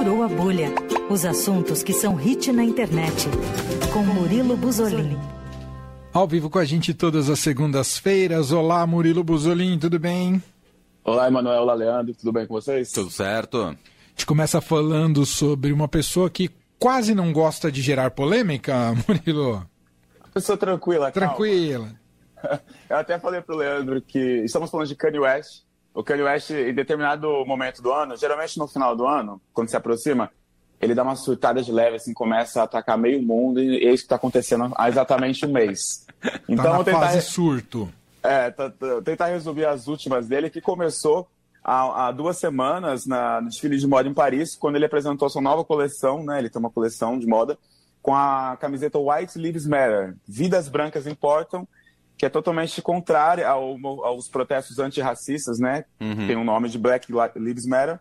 Furou a Bolha. Os assuntos que são hit na internet. Com Murilo Buzolini. Ao vivo com a gente todas as segundas-feiras. Olá, Murilo Buzolin, tudo bem? Olá, Emanuel, olá, Leandro, tudo bem com vocês? Tudo certo. A gente começa falando sobre uma pessoa que quase não gosta de gerar polêmica, Murilo. Pessoa tranquila, Tranquila. Calma. Eu até falei pro Leandro que estamos falando de Kanye West. O Kanye West, em determinado momento do ano, geralmente no final do ano, quando se aproxima, ele dá uma surtada de leve, assim, começa a atacar meio mundo, e é isso que está acontecendo há exatamente um mês. Então, tá na tentar, fase surto. É, tá, tá, tentar resolver as últimas dele, que começou há, há, duas semanas na, no desfile de moda em Paris, quando ele apresentou sua nova coleção, né? Ele tem uma coleção de moda com a camiseta White Lives Matter, Vidas Brancas Importam, que é totalmente contrária ao, aos protestos antirracistas, né? Uhum. Tem o um nome de Black Lives Matter.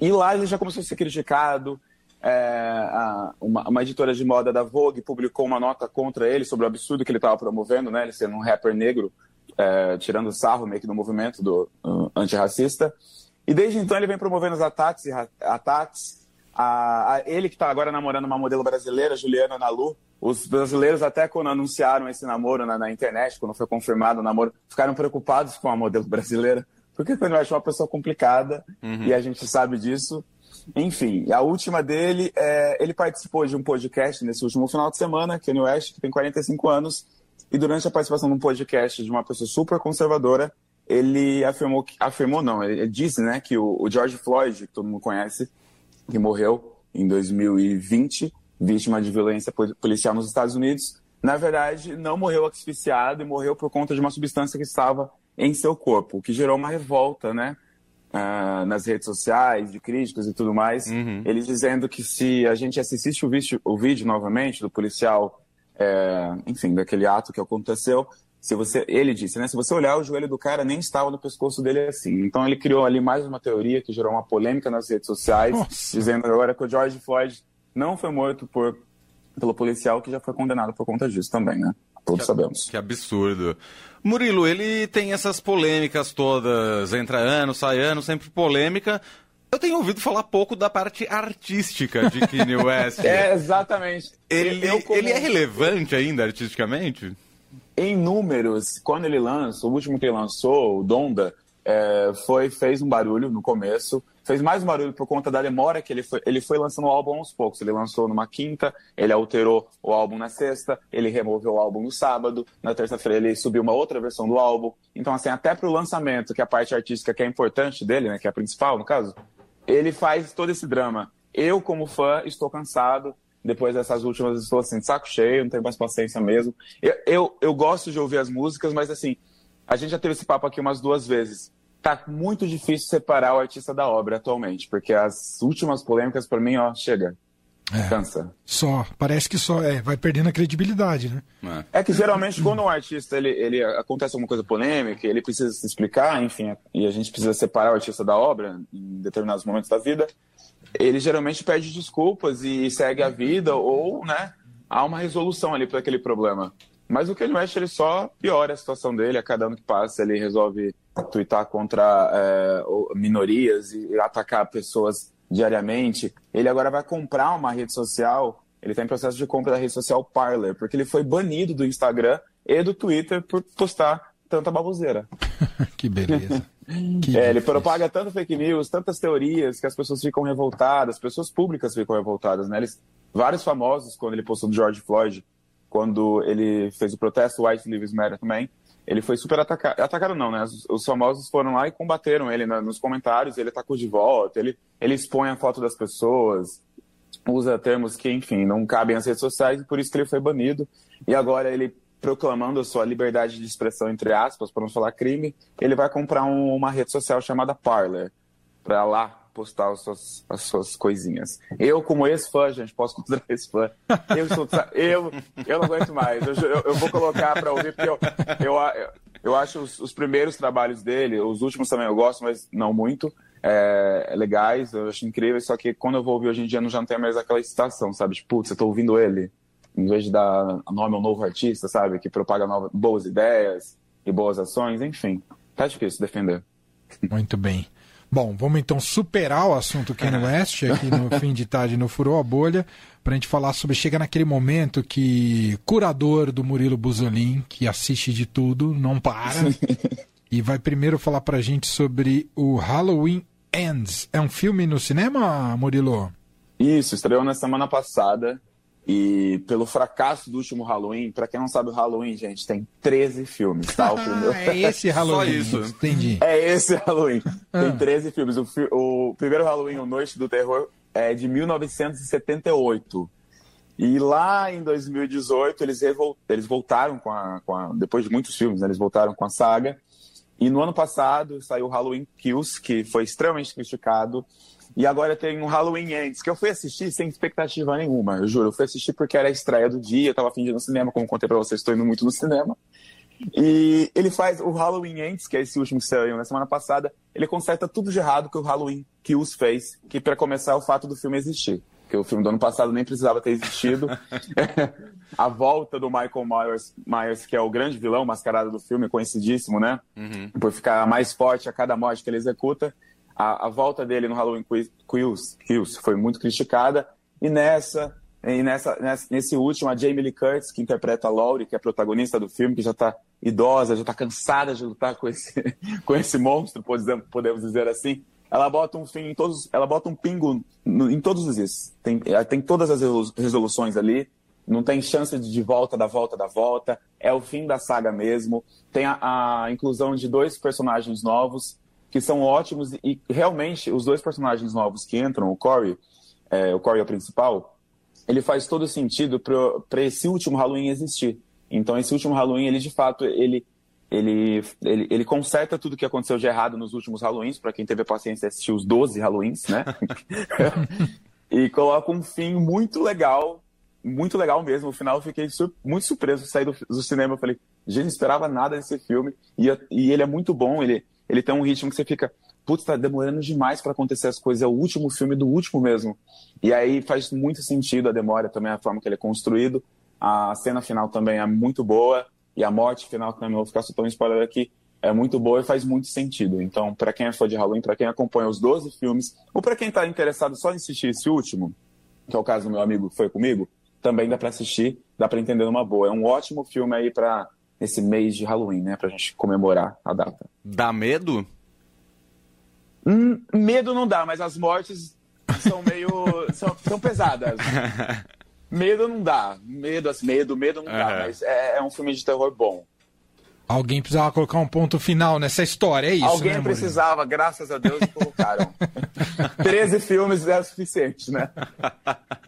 E lá ele já começou a ser criticado, é, a, uma, uma, editora de moda da Vogue publicou uma nota contra ele sobre o absurdo que ele estava promovendo, né? Ele sendo um rapper negro, é, tirando sarro meio que do movimento do uh, antirracista. E desde então ele vem promovendo os ataques, ataques. A, a ele que está agora namorando uma modelo brasileira, Juliana Nalu. Os brasileiros até quando anunciaram esse namoro na, na internet, quando foi confirmado o namoro, ficaram preocupados com a modelo brasileira. Porque eu acho uma pessoa complicada, uhum. e a gente sabe disso, enfim, a última dele, é, ele participou de um podcast nesse último final de semana, Kanye West, que tem 45 anos, e durante a participação de um podcast de uma pessoa super conservadora, ele afirmou, afirmou não, ele disse, né, que o, o George Floyd, que todo mundo conhece, que morreu em 2020, vítima de violência policial nos Estados Unidos, na verdade, não morreu asfixiado e morreu por conta de uma substância que estava em seu corpo, o que gerou uma revolta, né? uh, nas redes sociais, de críticos e tudo mais, uhum. eles dizendo que se a gente assistisse o vídeo, o vídeo novamente do policial, é, enfim, daquele ato que aconteceu, se você, ele disse, né? Se você olhar o joelho do cara nem estava no pescoço dele assim. Então ele criou ali mais uma teoria que gerou uma polêmica nas redes sociais, Nossa. dizendo agora que o George Floyd não foi morto por pelo policial que já foi condenado por conta disso também, né? Todos que, sabemos. Que absurdo. Murilo, ele tem essas polêmicas todas, entra ano, sai ano, sempre polêmica. Eu tenho ouvido falar pouco da parte artística de Kanye West. é, exatamente. Ele, como... ele é relevante ainda artisticamente? Em números, quando ele lança, o último que ele lançou, o Donda, é, foi, fez um barulho no começo, fez mais um barulho por conta da demora que ele foi, ele foi lançando o álbum aos poucos. Ele lançou numa quinta, ele alterou o álbum na sexta, ele removeu o álbum no sábado, na terça-feira ele subiu uma outra versão do álbum. Então, assim, até pro lançamento, que é a parte artística que é importante dele, né, que é a principal, no caso, ele faz todo esse drama. Eu, como fã, estou cansado. Depois dessas últimas, estou assim, de saco cheio, não tenho mais paciência mesmo. Eu, eu, eu gosto de ouvir as músicas, mas assim, a gente já teve esse papo aqui umas duas vezes tá muito difícil separar o artista da obra atualmente, porque as últimas polêmicas, para mim, ó, chega. É, Cansa. Só, parece que só, é, vai perdendo a credibilidade, né? É, é que geralmente quando um artista, ele, ele acontece alguma coisa polêmica, ele precisa se explicar, enfim, e a gente precisa separar o artista da obra em determinados momentos da vida, ele geralmente pede desculpas e segue a vida, ou, né, há uma resolução ali para aquele problema. Mas o Kanye West, ele só piora a situação dele, a cada ano que passa ele resolve twittar contra é, minorias e atacar pessoas diariamente. Ele agora vai comprar uma rede social, ele está em processo de compra da rede social Parler, porque ele foi banido do Instagram e do Twitter por postar tanta baboseira. que beleza. Que é, ele propaga tanto fake news, tantas teorias que as pessoas ficam revoltadas, pessoas públicas ficam revoltadas, né? Eles, vários famosos, quando ele postou do George Floyd, quando ele fez o protesto White Lives Matter também, ele foi super atacado. Atacado não, né? Os, os famosos foram lá e combateram ele né, nos comentários, ele atacou de volta, ele, ele expõe a foto das pessoas, usa termos que, enfim, não cabem às redes sociais, e por isso que ele foi banido. E agora ele proclamando a sua liberdade de expressão, entre aspas, para não falar crime, ele vai comprar um, uma rede social chamada Parler, para lá postar as suas, as suas coisinhas. Eu, como ex-fã, gente, posso considerar ex-fã. Eu, eu, eu não aguento mais. Eu, eu, eu vou colocar para ouvir, porque eu, eu, eu acho os, os, primeiros trabalhos dele, os últimos também eu gosto, mas não muito, é, legais, eu acho incrível, só que quando eu vou ouvir hoje em dia, não já não tem mais aquela excitação, sabe? Tipo, putz, eu tô ouvindo ele, em vez de dar nome ao novo artista, sabe? Que propaga novas, boas ideias e boas ações, enfim. Tá difícil defender. Muito bem. Bom, vamos então superar o assunto Ken West aqui no fim de tarde no Furou a Bolha, para a gente falar sobre. Chega naquele momento que curador do Murilo Buzolin, que assiste de tudo, não para, e vai primeiro falar para a gente sobre o Halloween Ends. É um filme no cinema, Murilo? Isso, estreou na semana passada. E pelo fracasso do último Halloween, para quem não sabe o Halloween, gente, tem 13 filmes, tá? O primeiro... é esse Halloween. Só isso. Entendi. É esse Halloween. Ah. Tem 13 filmes. O, fi... o, primeiro Halloween, O Noite do Terror, é de 1978. E lá em 2018, eles, revol... eles voltaram com a, com a. Depois de muitos filmes, né, eles voltaram com a saga. E no ano passado saiu Halloween Kills, que foi extremamente criticado e agora tem um Halloween Ends, que eu fui assistir sem expectativa nenhuma, eu juro. Eu fui assistir porque era a estreia do dia, eu tava fingindo no cinema, como contei pra vocês, estou indo muito no cinema. E ele faz o Halloween Ends, que é esse último que saiu na semana passada, ele conserta tudo de errado que o Halloween Kills fez, que para começar é o fato do filme existir. Que o filme do ano passado nem precisava ter existido. a volta do Michael Myers, Myers, que é o grande vilão mascarado do filme, conhecidíssimo, né? Uhum. Por ficar mais forte a cada morte que ele executa a, a volta dele no Halloween Kills, foi muito criticada. E nessa, e nessa, nesse último, a Jamie Lee Curtis, que interpreta a Laurie, que é a protagonista do filme, que já está idosa, já está cansada de lutar com esse, com esse monstro, podemos dizer assim. Ela bota um fim em todos, ela bota um pingo no, em todos os. Tem, tem todas as resoluções ali. Não tem chance de volta da volta da volta. É o fim da saga mesmo. Tem a, a inclusão de dois personagens novos que são ótimos e realmente os dois personagens novos que entram, o Corey, é, o Corey é o principal, ele faz todo sentido para esse último Halloween existir. Então esse último Halloween, ele de fato, ele ele, ele, ele conserta tudo que aconteceu de errado nos últimos Halloweens, para quem teve a paciência de assistir os 12 Halloweens, né? e coloca um fim muito legal, muito legal mesmo. No final eu fiquei sur muito surpreso sair do, do cinema. Eu falei, gente, não esperava nada desse filme. E, e ele é muito bom, ele, ele tem um ritmo que você fica, putz, tá demorando demais para acontecer as coisas, é o último filme do último mesmo. E aí faz muito sentido a demora também, a forma que ele é construído. A cena final também é muito boa, e a morte final também, vou ficar soltando spoiler aqui, é muito boa e faz muito sentido. Então, para quem é fã de Halloween, para quem acompanha os 12 filmes, ou para quem está interessado só em assistir esse último, que é o caso do meu amigo que foi comigo, também dá para assistir, dá para entender numa boa. É um ótimo filme aí para nesse mês de Halloween, né? Pra gente comemorar a data. Dá medo? Hum, medo não dá, mas as mortes são meio. são, são pesadas. medo não dá. Medo, assim, medo, medo não uhum. dá, mas é, é um filme de terror bom. Alguém precisava colocar um ponto final nessa história, é isso? Alguém né, precisava, graças a Deus, colocaram. 13 filmes é o suficiente, né?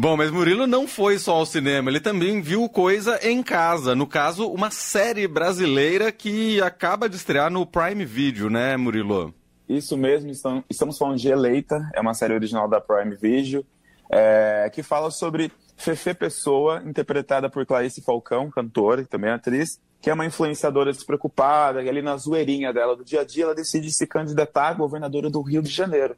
Bom, mas Murilo não foi só ao cinema, ele também viu coisa em casa. No caso, uma série brasileira que acaba de estrear no Prime Video, né, Murilo? Isso mesmo, estamos falando de Eleita, é uma série original da Prime Video, é, que fala sobre Fefe Pessoa, interpretada por Clarice Falcão, cantora e também atriz, que é uma influenciadora despreocupada, e ali na zoeirinha dela do dia a dia, ela decide se candidatar a governadora do Rio de Janeiro.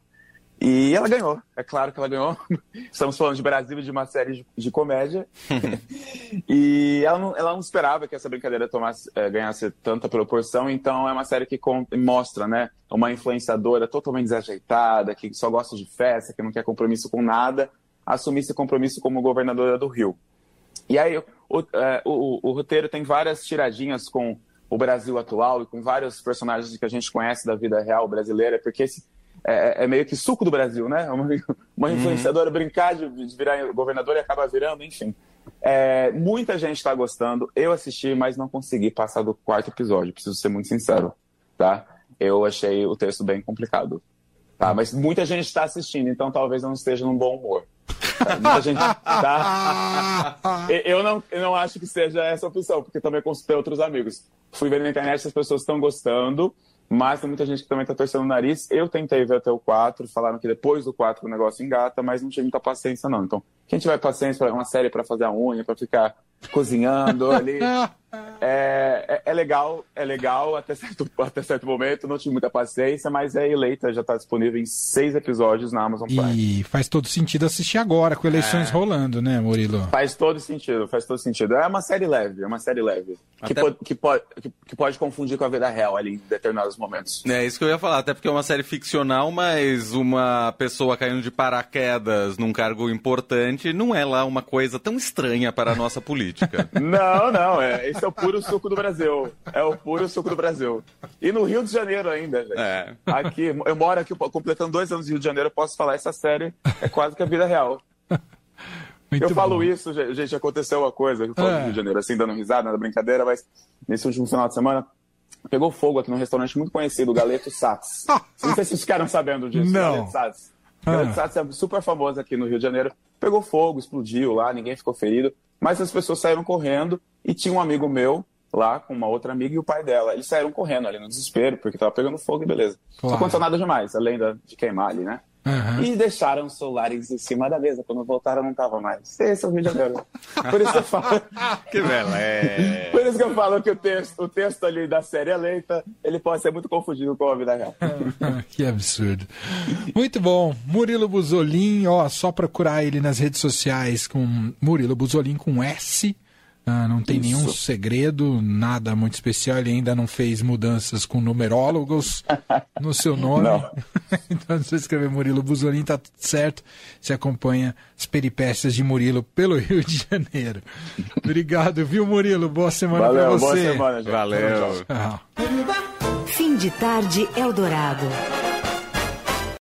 E ela ganhou, é claro que ela ganhou. Estamos falando de Brasil, de uma série de, de comédia. e ela não, ela não, esperava que essa brincadeira tomasse, é, ganhasse tanta proporção, então é uma série que com, mostra, né, uma influenciadora totalmente desajeitada, que só gosta de festa, que não quer compromisso com nada, assumir esse compromisso como governadora do Rio. E aí, o, é, o, o roteiro tem várias tiradinhas com o Brasil atual e com vários personagens que a gente conhece da vida real brasileira, porque esse é, é, meio que suco do Brasil, né? Uma, uma uhum. influenciadora brincar de, de, virar governador e acaba virando, enfim. É, muita gente está gostando. Eu assisti, mas não consegui passar do quarto episódio, preciso ser muito sincero, tá? Eu achei o texto bem complicado. Tá? Mas muita gente está assistindo, então talvez eu não esteja num bom humor. Tá? Muita gente tá. Eu não, eu não acho que seja essa opção, porque também consultei outros amigos. Fui ver na internet se as pessoas estão gostando. Mas tem muita gente que também tá torcendo o nariz. Eu tentei ver até o 4, falaram que depois do 4 o negócio engata, mas não tive muita paciência, não. Então, quem tiver paciência para uma série para fazer a unha, para ficar cozinhando ali. É, é, é, legal, é legal até certo, até certo momento, não tive muita paciência, mas é eleita, já está disponível em seis episódios na Amazon Prime. E faz todo sentido assistir agora, com eleições é. rolando, né, Murilo? Faz todo sentido, faz todo sentido. É uma série leve, é uma série leve. Até... Que, pode, que, pode, que, pode confundir com a vida real ali em determinados momentos. É isso que eu ia falar, até porque é uma série ficcional, mas uma pessoa caindo de paraquedas num cargo importante não é lá uma coisa tão estranha para a nossa política. não, não, é, esse é o puro suco do Brasil. É o puro suco do Brasil. E no Rio de Janeiro ainda, gente. É. Aqui, eu moro aqui, completando dois anos no Rio de Janeiro, eu posso falar, essa série é quase que a vida real. Muito eu falo bom. isso, gente, aconteceu uma coisa, eu falo é. no Rio de Janeiro, assim, dando risada, na brincadeira, mas nesse último final de semana, pegou fogo aqui num restaurante muito conhecido, o Galeto Sats. Não sei se vocês ficaram sabendo disso. Não. Galeto Sats. Ah. Galeto Sats é super famoso aqui no Rio de Janeiro. Pegou fogo, explodiu lá, ninguém ficou ferido, mas as pessoas saíram correndo e tinha um amigo meu lá com uma outra amiga e o pai dela. Eles saíram correndo ali no desespero, porque tava pegando fogo e beleza. Claro. Não aconteceu nada demais, além de queimar ali, né? Uhum. E deixaram os celulares em cima da mesa. Quando voltaram, não tava mais. Esse é o de Janeiro. Por isso que eu falo. que bela é. Por isso que eu falo que o texto, o texto ali da série eleita, ele pode ser muito confundido com a vida real. que absurdo. Muito bom. Murilo Buzolin, ó, só procurar ele nas redes sociais com Murilo Buzolin com S ah, não tem Isso. nenhum segredo, nada muito especial. Ele ainda não fez mudanças com numerólogos no seu nome. então, se você escrever Murilo Buzolin, tá tudo certo. Você acompanha as peripécias de Murilo pelo Rio de Janeiro. Obrigado, viu, Murilo? Boa semana para você. Boa semana, gente. Valeu. Fim de tarde, Eldorado.